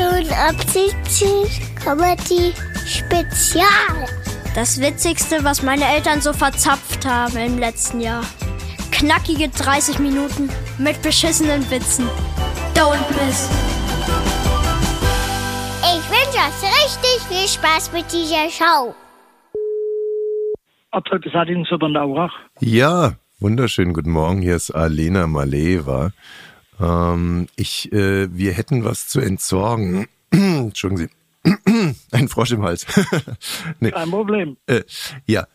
88 Comedy Spezial. Das Witzigste, was meine Eltern so verzapft haben im letzten Jahr. Knackige 30 Minuten mit beschissenen Witzen. Don't miss. Ich wünsche euch richtig viel Spaß mit dieser Show. Ja, wunderschönen guten Morgen. Hier ist Alena Maleva. Ähm, ich, äh, wir hätten was zu entsorgen. Entschuldigen Sie. Ein Frosch im Hals. nee. Kein Problem. Äh, ja,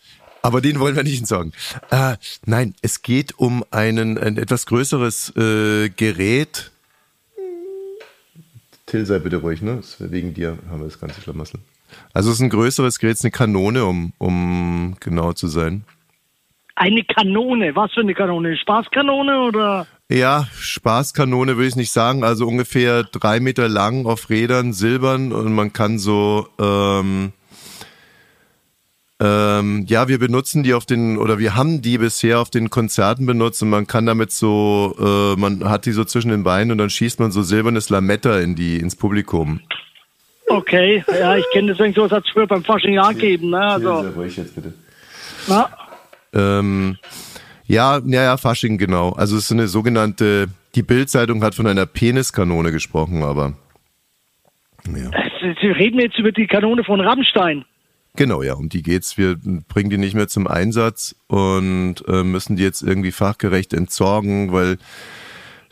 aber den wollen wir nicht entsorgen. Äh, nein, es geht um einen, ein etwas größeres äh, Gerät. Till, sei bitte ruhig, ne? Wegen dir haben wir das ganze Schlamassel. Also es ist ein größeres Gerät, es ist eine Kanone, um, um genau zu sein. Eine Kanone. Was für eine Kanone? Spaßkanone oder? Ja, Spaßkanone würde ich nicht sagen. Also ungefähr drei Meter lang auf Rädern, silbern und man kann so ähm, ähm, ja, wir benutzen die auf den, oder wir haben die bisher auf den Konzerten benutzt und man kann damit so, äh, man hat die so zwischen den Beinen und dann schießt man so silbernes Lametta in die, ins Publikum. Okay, ja, ich kenne deswegen sowas hat es früher beim Fasching ja gegeben, ne? Also, ruhig jetzt bitte. na, Ähm, ja, ja, ja, Fasching, genau. Also es ist eine sogenannte, die Bildzeitung hat von einer Peniskanone gesprochen, aber ja. Sie reden jetzt über die Kanone von Rammstein. Genau, ja, um die geht's. Wir bringen die nicht mehr zum Einsatz und äh, müssen die jetzt irgendwie fachgerecht entsorgen, weil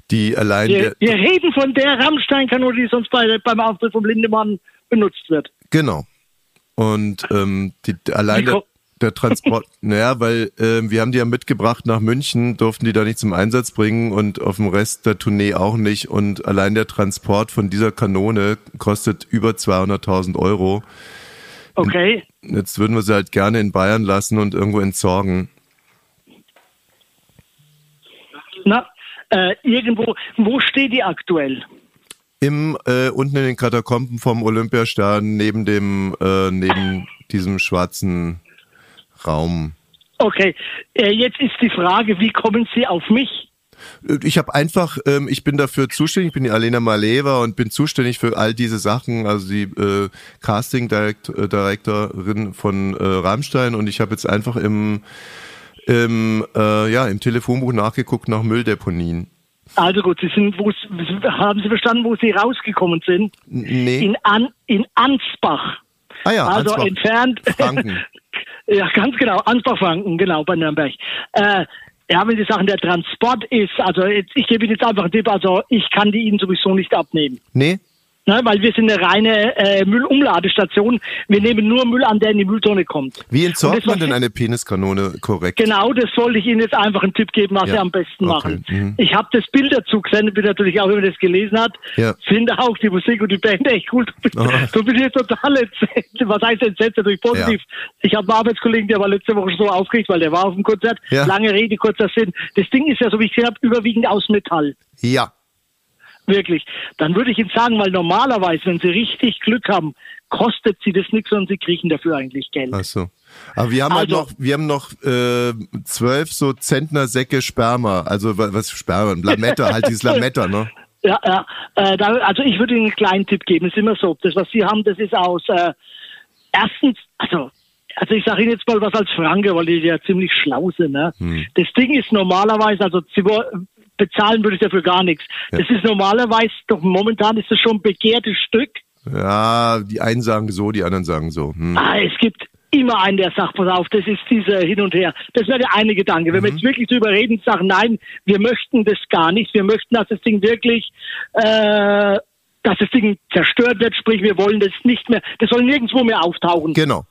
die allein Wir, wir reden von der Rammstein-Kanone, die sonst bei, beim Auftritt vom Lindemann benutzt wird. genau. Und ähm, die, allein Wie der, Transport, naja, weil ähm, wir haben die ja mitgebracht nach München, durften die da nicht zum Einsatz bringen und auf dem Rest der Tournee auch nicht. Und allein der Transport von dieser Kanone kostet über 200.000 Euro. Okay. Jetzt würden wir sie halt gerne in Bayern lassen und irgendwo entsorgen. Na, äh, irgendwo, wo steht die aktuell? Im äh, unten in den Katakomben vom Olympiastadion neben dem äh, neben diesem schwarzen Raum. Okay, äh, jetzt ist die Frage, wie kommen Sie auf mich? Äh, Ich habe einfach, ähm, ich bin dafür zuständig, ich bin die Alena Maleva und bin zuständig für all diese Sachen, also die äh, Casting äh, Directorin von äh, Rammstein und ich habe jetzt einfach im im, äh, ja, im Telefonbuch nachgeguckt nach Mülldeponien. Also gut, Sie sind, wo, haben Sie verstanden, wo Sie rausgekommen sind? Nee. In, An, in Ansbach. Ah ja, also Ansbach. entfernt. Franken. ja, ganz genau. Ansbach-Franken, genau, bei Nürnberg. Äh, ja, wenn Sie sagen, der Transport ist, also jetzt, ich gebe Ihnen jetzt einfach einen Tipp, also ich kann die Ihnen sowieso nicht abnehmen. Nee? Ne, weil wir sind eine reine äh, Müllumladestation. Wir nehmen nur Müll an, der in die Mülltonne kommt. Wie entsorgt man denn eine Peniskanone korrekt? Genau, das wollte ich Ihnen jetzt einfach einen Tipp geben, was Ja, Sie am besten okay, machen. mhm. Ich habe das Bild dazu gesendet, bin natürlich auch, wenn man das gelesen hat. Ja. Finde auch die Musik und die Band echt cool. Du, Aha. du bist jetzt total entsetzt. Was heißt entsetzt? Natürlich positiv. Ich habe einen Arbeitskollegen, der war letzte Woche so aufgeregt, weil der war auf dem Konzert. Ja. Lange Rede, kurzer Sinn. Das Ding ist ja, so wie ich gesehen habe, überwiegend aus Metall. Ja. Wirklich. Dann würde ich Ihnen sagen, weil normalerweise, wenn Sie richtig Glück haben, kostet Sie das nichts und Sie kriegen dafür eigentlich Geld. Ach so. Aber wir haben halt Also- noch, wir haben noch äh, zwölf so Zentnersäcke Sperma. Also wa- was Sperma? Lametta, halt dieses Lametta, ne? Ja, ja. Äh, da, also ich würde Ihnen einen kleinen Tipp geben. Es ist immer so. Das, was Sie haben, das ist aus äh, erstens, also also ich sage Ihnen jetzt mal was als Franke, weil die ja ziemlich schlau sind. Ne? Hm. Das Ding ist normalerweise, also bezahlen würde ich dafür gar nichts. Das ist normalerweise, doch momentan ist das schon ein begehrtes Stück. Ja, die einen sagen so, die anderen sagen so. Hm. Ah, es gibt immer einen, der sagt, pass auf, das ist dieser Hin und Her. Das wäre der eine Gedanke. Wenn wir jetzt wirklich drüber reden sagen, nein, wir möchten das gar nicht, wir möchten, dass das Ding wirklich, äh, dass das Ding zerstört wird, sprich, wir wollen das nicht mehr, das soll nirgendwo mehr auftauchen. Genau.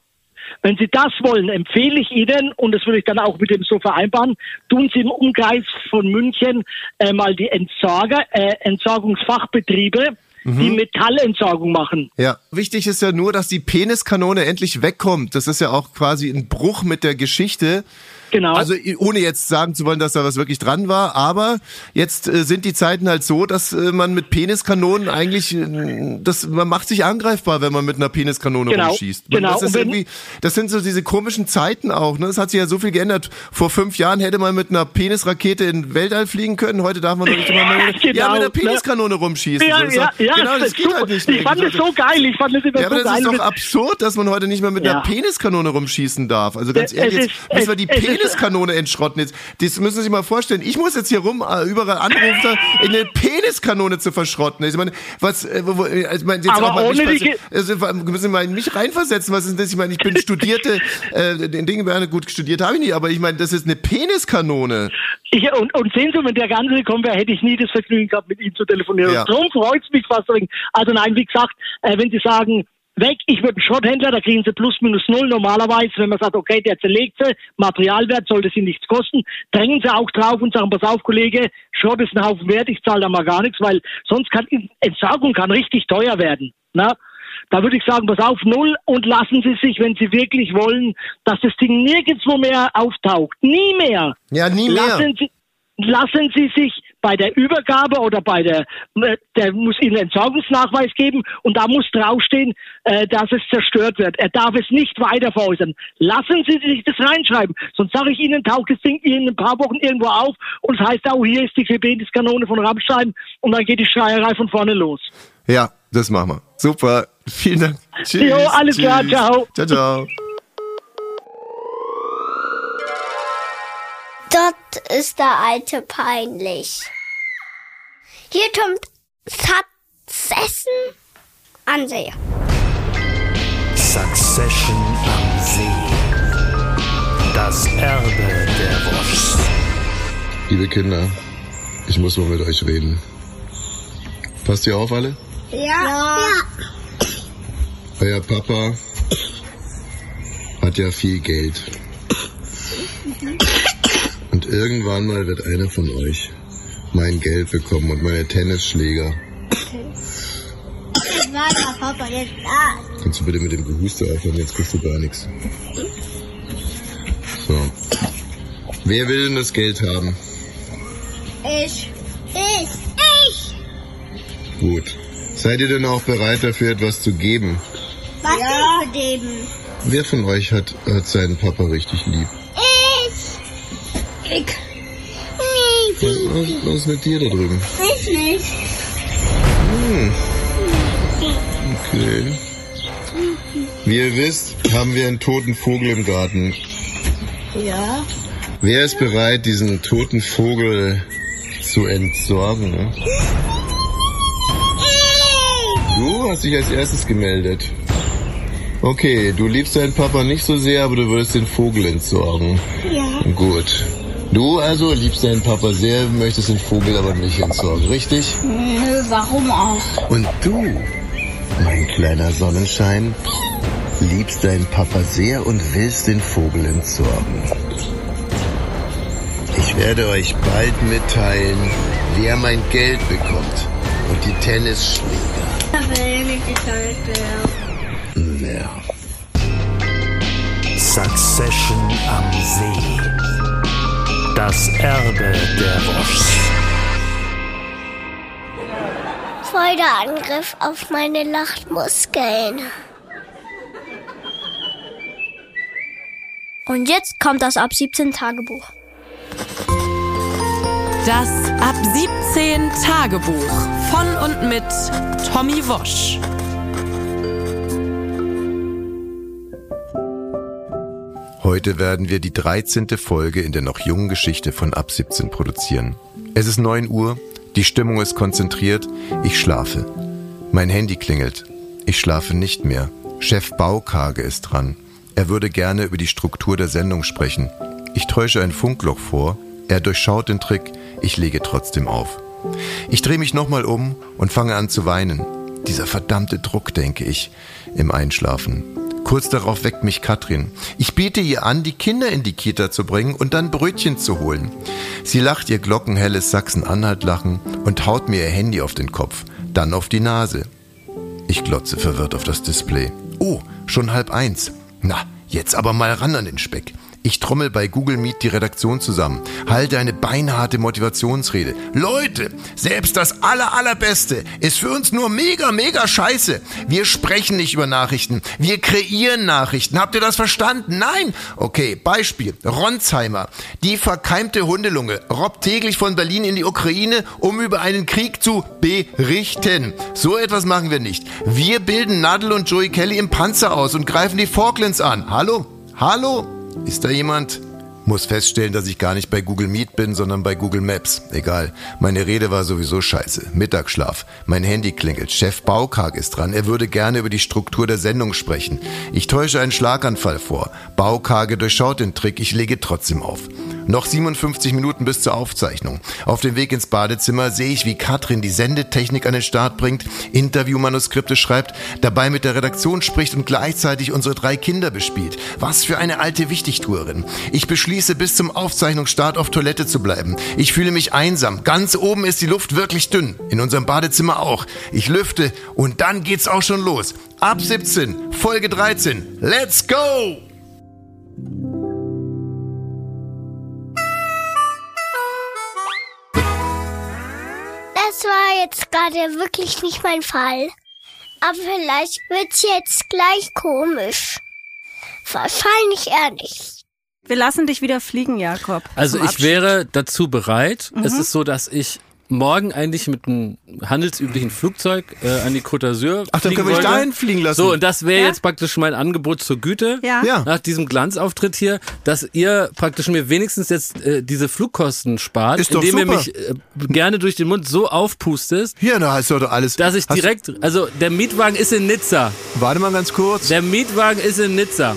Wenn Sie das wollen, empfehle ich Ihnen, und das würde ich dann auch mit dem so vereinbaren, tun Sie im Umkreis von München äh, mal die Entsorger, äh, Entsorgungsfachbetriebe, die Metallentsorgung machen. Ja. Wichtig ist ja nur, dass die Peniskanone endlich wegkommt. Das ist ja auch quasi ein Bruch mit der Geschichte. Genau. Also ohne jetzt sagen zu wollen, dass da was wirklich dran war, aber jetzt äh, sind die Zeiten halt so, dass äh, man mit Peniskanonen eigentlich, äh, das, man macht sich angreifbar, wenn man mit einer Peniskanone Genau, rumschießt. Man, genau. Das, ist irgendwie, das sind so diese komischen Zeiten auch. Ne? Es hat sich ja so viel geändert. Vor fünf Jahren hätte man mit einer Penisrakete in den Weltall fliegen können. Heute darf man doch nicht immer mit, Genau, ja, mit einer ne? Peniskanone rumschießen. Ja, so, ja, Ja, genau, das das geht halt nicht. Ich fand es so geil. Ich fand es immer ja, so aber das geil. ist doch absurd, dass man heute nicht mehr mit Ja. einer Peniskanone rumschießen darf. Also ganz ehrlich, jetzt müssen wir die ist- Peniskanone entschrotten. Jetzt, das müssen Sie sich mal vorstellen. Ich muss jetzt hier rum äh, überall anrufen, in eine Peniskanone zu verschrotten. Ich meine, was, äh, wo, wo- also, ich meine, jetzt Aber auch mal mich, also, müssen Sie mal in mich reinversetzen. Was ist das? Ich meine, ich bin studierte, äh, den Dinge werden gut studiert habe ich nicht, aber ich meine, das ist eine Peniskanone. Ich, und, und sehen Sie, wenn der Ganze gekommen wäre, hätte ich nie das Vergnügen gehabt, mit Ihnen zu telefonieren. Ja. Und Darum freut es mich fast. dringend. Also nein, wie gesagt, äh, wenn Sie sagen, weg, ich würde einen Schrotthändler, da kriegen Sie plus minus null. Normalerweise, wenn man sagt, okay, der zerlegt sie, Materialwert sollte Sie nichts kosten, drängen Sie auch drauf und sagen, pass auf, Kollege, Schrott ist ein Haufen wert, ich zahle da mal gar nichts, weil sonst kann Entsorgung kann richtig teuer werden. Na? Da würde ich sagen, pass auf, null und lassen Sie sich, wenn Sie wirklich wollen, dass das Ding nirgendwo mehr auftaucht. Nie mehr. Ja, nie mehr. Lassen Sie, lassen Sie sich bei der Übergabe oder bei der, äh, der muss Ihnen Entsorgungsnachweis geben und da muss draufstehen, äh, dass es zerstört wird. Er darf es nicht weiter veräußern. Lassen Sie sich das reinschreiben. Sonst sage ich Ihnen, taucht das Ding in ein paar Wochen irgendwo auf und es heißt auch, hier ist die Peniskanone von Rammstein und dann geht die Schreierei von vorne los. Ja, das machen wir. Super. Vielen Dank. Tschüss. Jo, alles tschüss. klar, ciao. Ciao, ciao. Dort ist der Alte peinlich. Hier kommt Succession Anseher. Succession am See. Das Erbe der Wurst. Liebe Kinder, ich muss mal mit euch reden. Passt ihr auf alle? Ja. Euer Papa hat ja viel Geld. Und irgendwann mal wird einer von euch mein Geld bekommen und meine Tennisschläger. Der Papa jetzt da. Kannst du bitte mit dem Gehuste aufhören, jetzt kriegst du gar nichts. So. Wer will denn das Geld haben? Ich. Ich. Ich. Gut. Seid ihr denn auch bereit dafür, etwas zu geben? Was ja. dem? Wer von euch hat, hat seinen Papa richtig lieb? Ich. Was, was ist mit dir da drüben? Ich nicht. Okay. Wie ihr wisst, haben wir einen toten Vogel im Garten. Ja. Wer ist bereit, diesen toten Vogel zu entsorgen? Ne? Du hast dich als erstes gemeldet. Okay, du liebst deinen Papa nicht so sehr, aber du würdest den Vogel entsorgen. Ja. Gut. Du also liebst deinen Papa sehr, möchtest den Vogel aber nicht entsorgen, richtig? Nö, warum auch? Und du, mein kleiner Sonnenschein, liebst deinen Papa sehr und willst den Vogel entsorgen. Ich werde euch bald mitteilen, wer mein Geld bekommt und die Tennisschläger. Ich will nicht geteilt werden. Ja. Succession am See. Das Erbe der Wurst. Voll der Angriff auf meine Lachmuskeln. Und jetzt kommt das ab 17 Tagebuch. Das Ab 17 Tagebuch von und mit Tommy Wosch. Heute werden wir die 13. Folge in der noch jungen Geschichte von Ab 17 produzieren. Es ist 9 Uhr, die Stimmung ist konzentriert, ich schlafe. Mein Handy klingelt. Ich schlafe nicht mehr. Chef Baukage ist dran. Er würde gerne über die Struktur der Sendung sprechen. Ich täusche ein Funkloch vor, er durchschaut den Trick, ich lege trotzdem auf. Ich drehe mich nochmal um und fange an zu weinen. Dieser verdammte Druck, denke ich, im Einschlafen. Kurz darauf weckt mich Katrin. Ich biete ihr an, die Kinder in die Kita zu bringen und dann Brötchen zu holen. Sie lacht ihr glockenhelles Sachsen-Anhalt-Lachen und haut mir ihr Handy auf den Kopf, dann auf die Nase. Ich glotze verwirrt auf das Display. Oh, schon halb eins. Na, jetzt aber mal ran an den Speck. Ich trommel bei Google Meet die Redaktion zusammen, halte eine beinharte Motivationsrede. Leute, selbst das aller allerbeste ist für uns nur mega mega scheiße. Wir sprechen nicht über Nachrichten, wir kreieren Nachrichten. Habt ihr das verstanden? Nein. Okay, Beispiel. Ronsheimer, die verkeimte Hundelunge, robbt täglich von Berlin in die Ukraine, um über einen Krieg zu berichten. So etwas machen wir nicht. Wir bilden Nadel und Joey Kelly im Panzer aus und greifen die Falklands an. Hallo? Hallo? Ist da jemand? Muss feststellen, dass ich gar nicht bei Google Meet bin, sondern bei Google Maps. Egal. Meine Rede war sowieso scheiße. Mittagsschlaf. Mein Handy klingelt. Chef Baukag ist dran. Er würde gerne über die Struktur der Sendung sprechen. Ich täusche einen Schlaganfall vor. Baukage durchschaut den Trick. Ich lege trotzdem auf. Noch 57 Minuten bis zur Aufzeichnung. Auf dem Weg ins Badezimmer sehe ich, wie Katrin die Sendetechnik an den Start bringt, Interviewmanuskripte schreibt, dabei mit der Redaktion spricht und gleichzeitig unsere drei Kinder bespielt. Was für eine alte Wichtigtuerin. Ich beschließe, bis zum Aufzeichnungsstart auf Toilette zu bleiben. Ich fühle mich einsam. Ganz oben ist die Luft wirklich dünn. In unserem Badezimmer auch. Ich lüfte und dann geht's auch schon los. Ab 17, Folge 13. Let's go! Das war jetzt gerade wirklich nicht mein Fall. Aber vielleicht wird's jetzt gleich komisch. Wahrscheinlich eher nicht. Wir lassen dich wieder fliegen, Jakob. Also ich wäre dazu bereit. Es Mhm. ist so, dass ich morgen eigentlich mit einem handelsüblichen Flugzeug äh, an die Côte d'Azur Ach, dann können wir dich dahin fliegen lassen. So, und das wäre Ja? jetzt praktisch mein Angebot zur Güte. Ja. Ja. Nach diesem Glanzauftritt hier, dass ihr praktisch mir wenigstens jetzt äh, diese Flugkosten spart, Ist doch indem ihr mich äh, gerne durch den Mund so aufpustet, Hier, da hast du doch alles. dass ich Hast- direkt, also der Mietwagen ist in Nizza. Warte mal ganz kurz. Der Mietwagen ist in Nizza.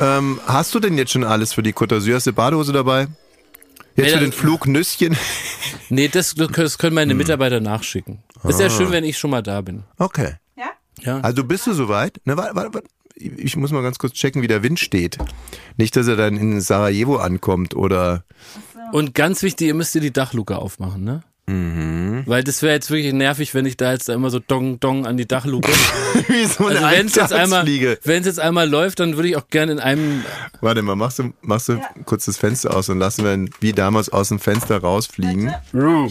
Ähm, hast du denn jetzt schon alles für die Côte d'Azur? Hast du Badehose dabei? Jetzt Nee, für den Flug Nüsschen? Nee, das, das können meine Hm. Mitarbeiter nachschicken. Ist Ah. ja schön, wenn ich schon mal da bin. Okay. Ja. Also bist du soweit? Na, warte, warte, warte. Ich muss mal ganz kurz checken, wie der Wind steht. Nicht, dass er dann in Sarajevo ankommt oder. Und ganz wichtig, ihr müsst ihr die Dachluke aufmachen, ne? Mhm. Weil das wäre jetzt wirklich nervig, wenn ich da jetzt da immer so dong dong an die Dachluke. wie so eine Also wenn es jetzt einmal, wenn es jetzt einmal läuft, dann würde ich auch gerne in einem. Warte mal, machst du, machst du kurz das Fenster aus und lassen wir ihn wie damals aus dem Fenster rausfliegen. So,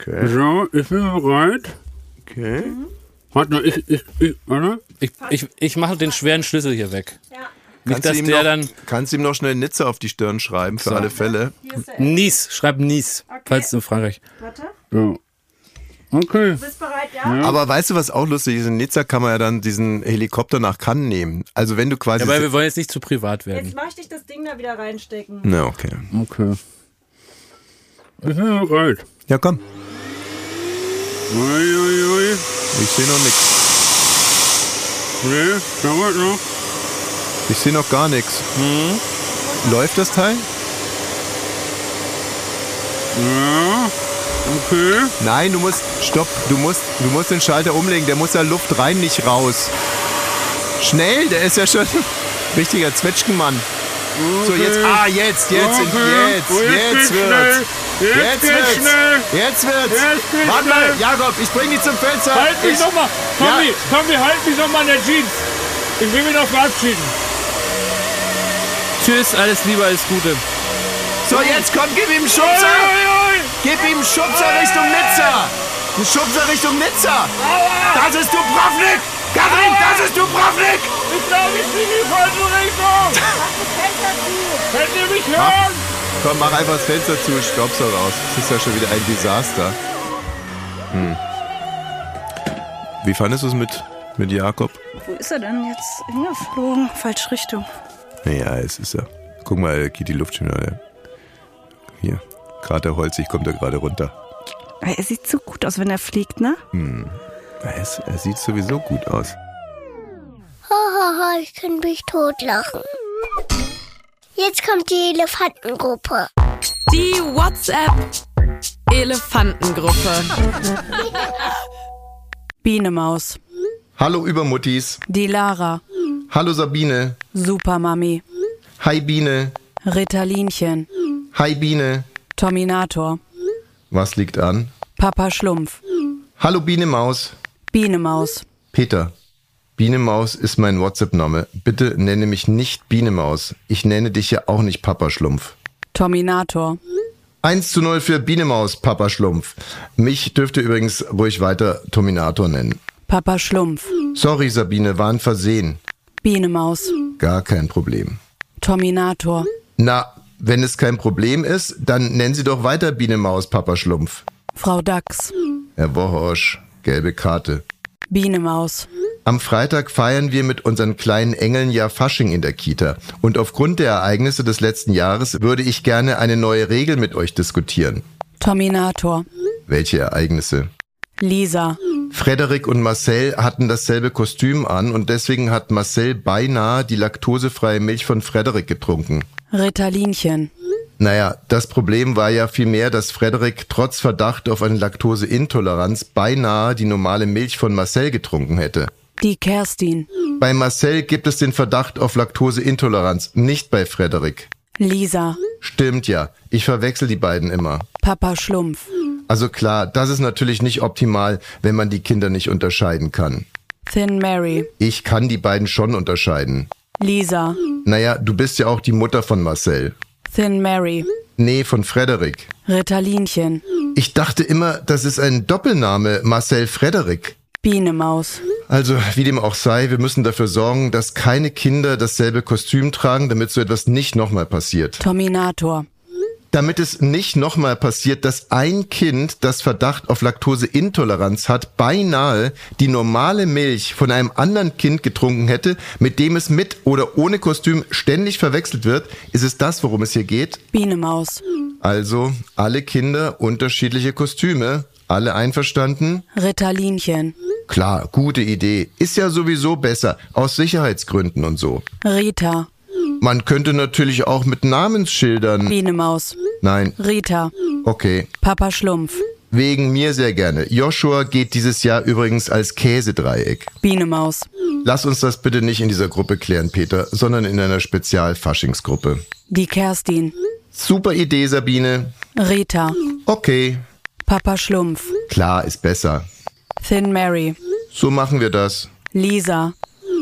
Okay. so ich bin bereit. okay. Warte mal, ich, ich, ich, oder? Ich, ich, ich mache den schweren Schlüssel hier weg. Nicht, Kannst du dass ihm der noch, dann kannst du ihm noch schnell Nizza auf die Stirn schreiben, für alle Fälle. Nies, schreib Nies, falls in Frankreich. Warte. So. Okay. Bist bereit, ja? Aber weißt du, was auch lustig ist? In Nizza kann man ja dann diesen Helikopter nach Cannes nehmen. Also wenn du quasi... Aber wir wollen jetzt nicht zu privat werden. Jetzt möchte ich das Ding da wieder reinstecken. Na, okay. Okay. Ich bin bereit. Ja, komm. Ui, ui, ui. Ich sehe noch nichts. Nee, dauert noch. Ich sehe noch gar nichts. Läuft das Teil? Ja. Okay. Nein, du musst... Stopp. Du musst, du musst den Schalter umlegen. Der muss ja Luft rein, nicht raus. Schnell, der ist ja schon... Richtiger Zwetschgenmann. So, jetzt... Ah, jetzt, jetzt, Okay. jetzt, Oh, jetzt jetzt wird's. Jetzt Jetzt wird's. schnell. Jetzt wird's. Jetzt Warte mal. Jakob, ich bring dich zum Fenster. Halt mich Ich- doch mal, Tommy, Tommy, halt mich doch mal an der Jeans. Ich will mich noch verabschieden. Tschüss, alles Liebe, alles Gute. So, jetzt komm, gib ihm Schubser. Gib ihm Schubser Richtung Nizza. Schubser Richtung Nizza. Das ist Dubrovnik. Karin, das ist Dubrovnik. Ich glaube, ich fliege in die falsche Richtung. Könnt ihr mich hören? Komm, mach einfach das Fenster zu, staub's da raus. Das ist ja schon wieder ein Desaster. Hm. Wie fandest du es mit, mit Jakob? Wo ist er denn jetzt hingeflogen? Falsche Richtung. Naja, es ist ja. Guck mal, geht die Luft schon wieder. Hier, gerade der Holzig kommt da gerade runter. Aber Er sieht so gut aus, wenn er fliegt, ne? Hm. Er, ist, er sieht sowieso gut aus. Hahaha, ich kann mich totlachen. Jetzt kommt die Elefantengruppe. Die WhatsApp Elefantengruppe. Bienemaus. Hallo Übermuttis. Die Lara. Hallo Sabine. Supermami. Hi Biene. Ritalinchen. Hi Biene. Tominator. Was liegt an? Papa Schlumpf. Hallo Biene Maus. Bienemaus. Peter. Biene Maus ist mein WhatsApp-Name. Bitte nenne mich nicht Biene Maus. Ich nenne dich ja auch nicht Papa Schlumpf. Terminator. 1 zu 0 für Biene Maus, Papa Schlumpf. Mich dürft ihr übrigens ruhig weiter Terminator nennen. Papa Schlumpf. Sorry, Sabine, war ein Versehen. Biene Maus. Gar kein Problem. Terminator. Na, wenn es kein Problem ist, dann nennen Sie doch weiter Biene Maus, Papa Schlumpf. Frau Dachs. Herr Wohorsch, gelbe Karte. Biene Maus. Am Freitag feiern wir mit unseren kleinen Engeln ja Fasching in der Kita. Und aufgrund der Ereignisse des letzten Jahres würde ich gerne eine neue Regel mit euch diskutieren. Terminator. Welche Ereignisse? Lisa. Frederik und Marcel hatten dasselbe Kostüm an und deswegen hat Marcel beinahe die laktosefreie Milch von Frederik getrunken. Ritalinchen. Naja, das Problem war ja vielmehr, dass Frederik trotz Verdacht auf eine Laktoseintoleranz beinahe die normale Milch von Marcel getrunken hätte. Die Kerstin. Bei Marcel gibt es den Verdacht auf Laktoseintoleranz, nicht bei Frederik. Lisa. Stimmt ja, ich verwechsel die beiden immer. Papa Schlumpf. Also klar, das ist natürlich nicht optimal, wenn man die Kinder nicht unterscheiden kann. Thin Mary. Ich kann die beiden schon unterscheiden. Lisa. Naja, du bist ja auch die Mutter von Marcel. Thin Mary. Nee, von Frederik. Ritalinchen. Ich dachte immer, das ist ein Doppelname, Marcel Frederik. Biene Maus. Also, wie dem auch sei, wir müssen dafür sorgen, dass keine Kinder dasselbe Kostüm tragen, damit so etwas nicht nochmal passiert. Terminator. Damit es nicht nochmal passiert, dass ein Kind, das Verdacht auf Laktoseintoleranz hat, beinahe die normale Milch von einem anderen Kind getrunken hätte, mit dem es mit oder ohne Kostüm ständig verwechselt wird, ist es das, worum es hier geht? Biene Maus. Also, alle Kinder unterschiedliche Kostüme. Alle einverstanden? Ritalinchen. Klar, gute Idee. Ist ja sowieso besser, aus Sicherheitsgründen und so. Rita. Man könnte natürlich auch mit Namensschildern. Biene Maus. Nein, Rita. okay. Papa Schlumpf. Wegen mir sehr gerne. Joshua geht dieses Jahr übrigens als Käsedreieck. Biene Maus. Lass uns das bitte nicht in dieser Gruppe klären, Peter, sondern in einer Spezialfaschingsgruppe. Die Kerstin. Super Idee, Sabine. Rita. Okay, Papa Schlumpf. klar ist besser. Thin Mary. So machen wir das. Lisa.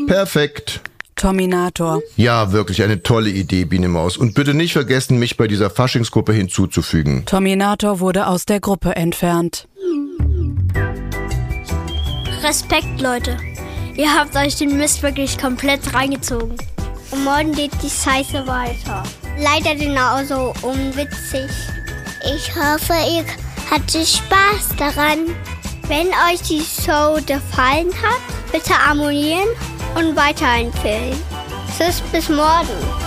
Perfekt. Terminator. Ja, wirklich eine tolle Idee, Biene Maus. Und bitte nicht vergessen, mich bei dieser Faschingsgruppe hinzuzufügen. Terminator wurde aus der Gruppe entfernt. Respekt, Leute. Ihr habt euch den Mist wirklich komplett reingezogen. Und morgen geht die Scheiße weiter. Leider genauso unwitzig. Ich hoffe, ihr hattet Spaß daran. Wenn euch die Show gefallen hat, bitte abonnieren und weiterempfehlen. Tschüss, bis morgen.